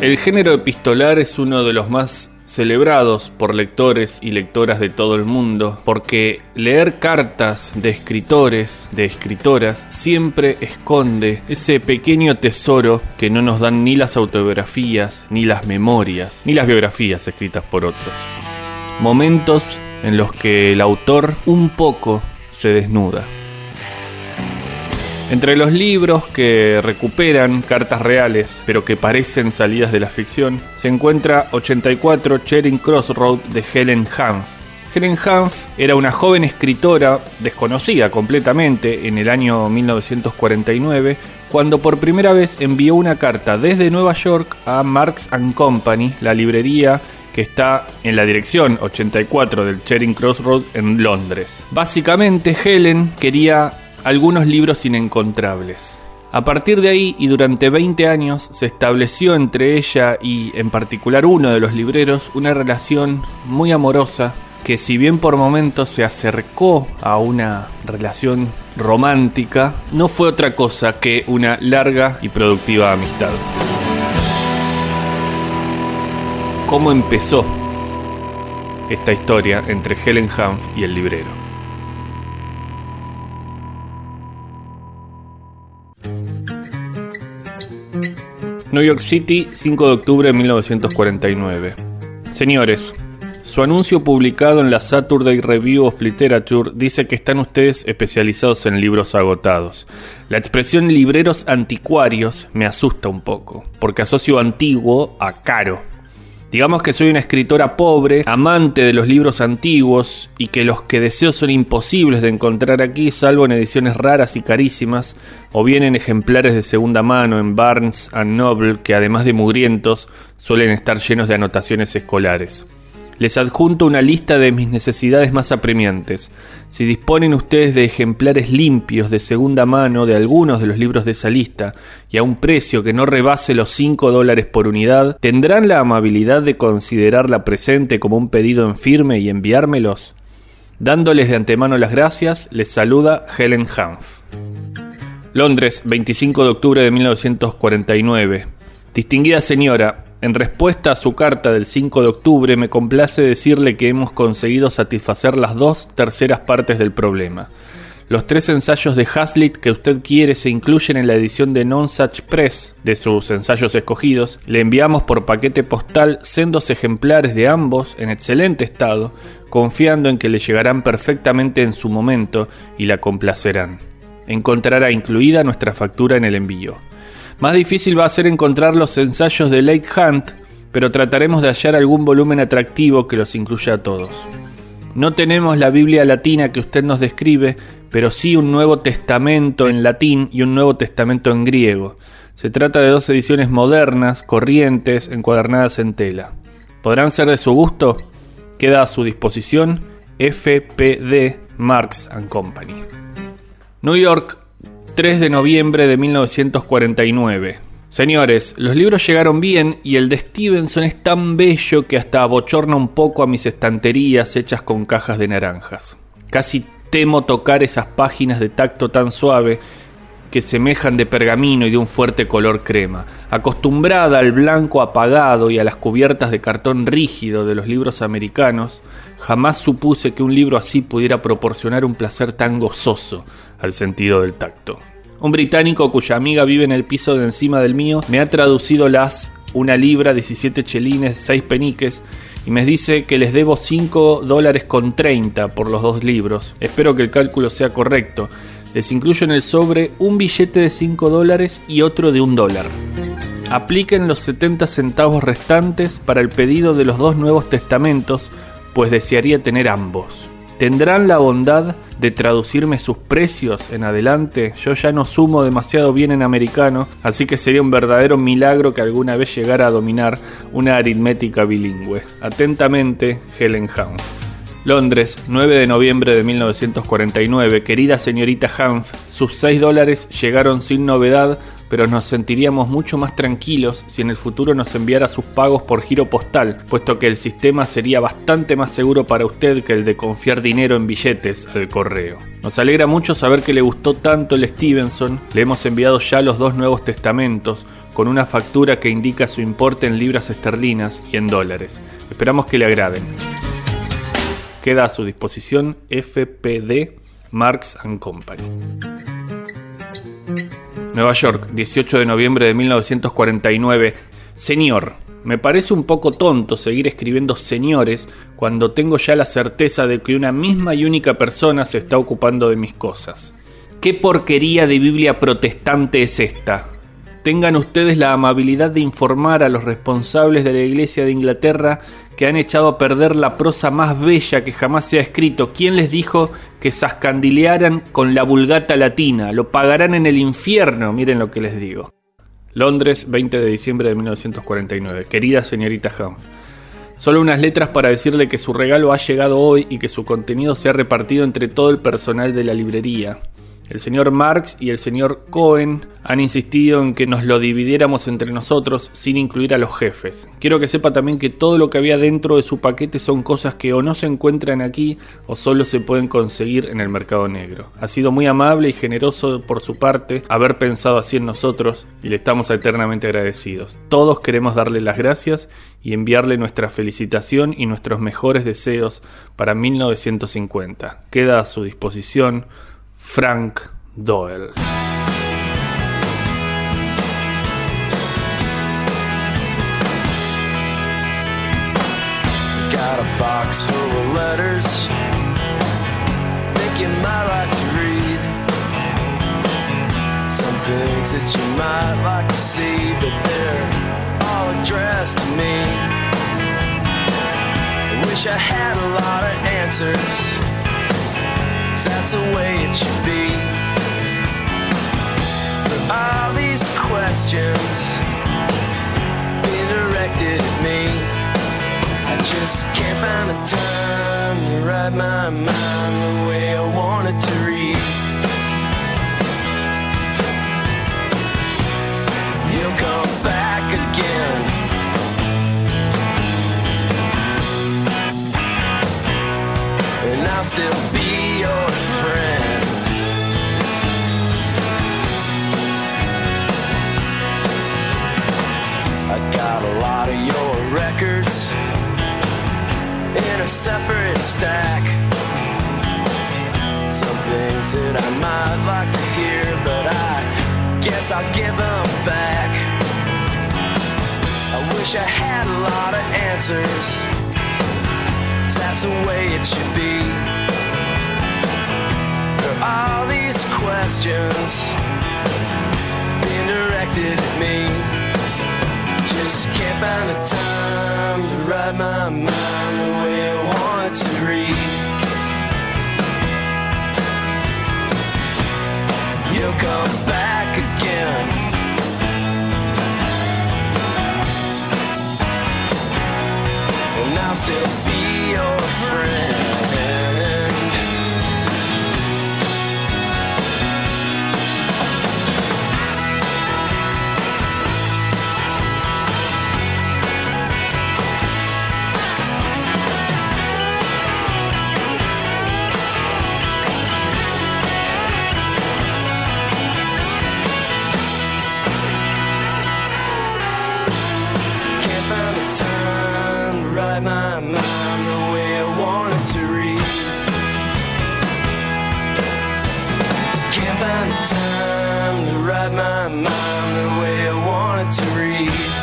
El género epistolar es uno de los más celebrados por lectores y lectoras de todo el mundo, porque leer cartas de escritores, de escritoras, siempre esconde ese pequeño tesoro que no nos dan ni las autobiografías, ni las memorias, ni las biografías escritas por otros. Momentos en los que el autor un poco se desnuda. Entre los libros que recuperan cartas reales, pero que parecen salidas de la ficción, se encuentra 84 Charing Crossroad de Helen Hanf. Helen Hanf era una joven escritora desconocida completamente en el año 1949 cuando por primera vez envió una carta desde Nueva York a Marks Company, la librería que está en la dirección 84 del Charing Crossroad en Londres. Básicamente Helen quería algunos libros inencontrables. A partir de ahí y durante 20 años se estableció entre ella y en particular uno de los libreros una relación muy amorosa que si bien por momentos se acercó a una relación romántica, no fue otra cosa que una larga y productiva amistad. ¿Cómo empezó esta historia entre Helen Hanf y el librero? New York City, 5 de octubre de 1949. Señores, su anuncio publicado en la Saturday Review of Literature dice que están ustedes especializados en libros agotados. La expresión libreros anticuarios me asusta un poco, porque asocio antiguo a caro. Digamos que soy una escritora pobre, amante de los libros antiguos y que los que deseo son imposibles de encontrar aquí salvo en ediciones raras y carísimas o bien en ejemplares de segunda mano en Barnes and Noble que además de mugrientos suelen estar llenos de anotaciones escolares. Les adjunto una lista de mis necesidades más apremiantes. Si disponen ustedes de ejemplares limpios de segunda mano de algunos de los libros de esa lista y a un precio que no rebase los 5 dólares por unidad, ¿tendrán la amabilidad de considerar la presente como un pedido en firme y enviármelos? Dándoles de antemano las gracias, les saluda Helen Hanf. Londres, 25 de octubre de 1949. Distinguida señora, en respuesta a su carta del 5 de octubre, me complace decirle que hemos conseguido satisfacer las dos terceras partes del problema. Los tres ensayos de Hazlitt que usted quiere se incluyen en la edición de Nonsuch Press de sus ensayos escogidos. Le enviamos por paquete postal sendos ejemplares de ambos en excelente estado, confiando en que le llegarán perfectamente en su momento y la complacerán. Encontrará incluida nuestra factura en el envío. Más difícil va a ser encontrar los ensayos de Lake Hunt, pero trataremos de hallar algún volumen atractivo que los incluya a todos. No tenemos la Biblia latina que usted nos describe, pero sí un Nuevo Testamento en latín y un Nuevo Testamento en griego. Se trata de dos ediciones modernas, corrientes, encuadernadas en tela. ¿Podrán ser de su gusto? Queda a su disposición FPD Marks Company. New York, 3 de noviembre de 1949. Señores, los libros llegaron bien y el de Stevenson es tan bello que hasta abochorna un poco a mis estanterías hechas con cajas de naranjas. Casi temo tocar esas páginas de tacto tan suave que semejan de pergamino y de un fuerte color crema. Acostumbrada al blanco apagado y a las cubiertas de cartón rígido de los libros americanos, jamás supuse que un libro así pudiera proporcionar un placer tan gozoso al sentido del tacto. Un británico cuya amiga vive en el piso de encima del mío me ha traducido las una libra, 17 chelines, 6 peniques y me dice que les debo 5 dólares con 30 por los dos libros. Espero que el cálculo sea correcto. Les incluyo en el sobre un billete de 5 dólares y otro de un dólar. Apliquen los 70 centavos restantes para el pedido de los dos nuevos testamentos, pues desearía tener ambos. ¿Tendrán la bondad de traducirme sus precios en adelante? Yo ya no sumo demasiado bien en americano, así que sería un verdadero milagro que alguna vez llegara a dominar una aritmética bilingüe. Atentamente, Helen Hanf. Londres, 9 de noviembre de 1949. Querida señorita Hanf, sus 6 dólares llegaron sin novedad, pero nos sentiríamos mucho más tranquilos si en el futuro nos enviara sus pagos por giro postal, puesto que el sistema sería bastante más seguro para usted que el de confiar dinero en billetes al correo. Nos alegra mucho saber que le gustó tanto el Stevenson, le hemos enviado ya los dos nuevos testamentos, con una factura que indica su importe en libras esterlinas y en dólares. Esperamos que le agraden. Queda a su disposición FPD Marx Company. Nueva York, 18 de noviembre de 1949. Señor, me parece un poco tonto seguir escribiendo señores cuando tengo ya la certeza de que una misma y única persona se está ocupando de mis cosas. ¿Qué porquería de Biblia protestante es esta? Tengan ustedes la amabilidad de informar a los responsables de la Iglesia de Inglaterra que han echado a perder la prosa más bella que jamás se ha escrito. ¿Quién les dijo que sascandilearan con la vulgata latina? Lo pagarán en el infierno, miren lo que les digo. Londres, 20 de diciembre de 1949. Querida señorita Humph, solo unas letras para decirle que su regalo ha llegado hoy y que su contenido se ha repartido entre todo el personal de la librería. El señor Marx y el señor Cohen han insistido en que nos lo dividiéramos entre nosotros sin incluir a los jefes. Quiero que sepa también que todo lo que había dentro de su paquete son cosas que o no se encuentran aquí o solo se pueden conseguir en el mercado negro. Ha sido muy amable y generoso por su parte haber pensado así en nosotros y le estamos eternamente agradecidos. Todos queremos darle las gracias y enviarle nuestra felicitación y nuestros mejores deseos para 1950. Queda a su disposición Frank Doyle. Got a box full of letters. Might like to read some things that you might like to see, but they're all addressed to me. Wish I had a lot of answers. Cause that's the way it should be. But All these questions being directed at me. I just can't find the time to write my mind the way I want it to read. Separate stack. Some things that I might like to hear, but I guess I'll give them back. I wish I had a lot of answers. That's the way it should be. For all these questions being directed at me just can't find the time to write my mind the way I want to read. You'll come back again. And I'll still be your friend. spent time to write my mind the way I wanted to read.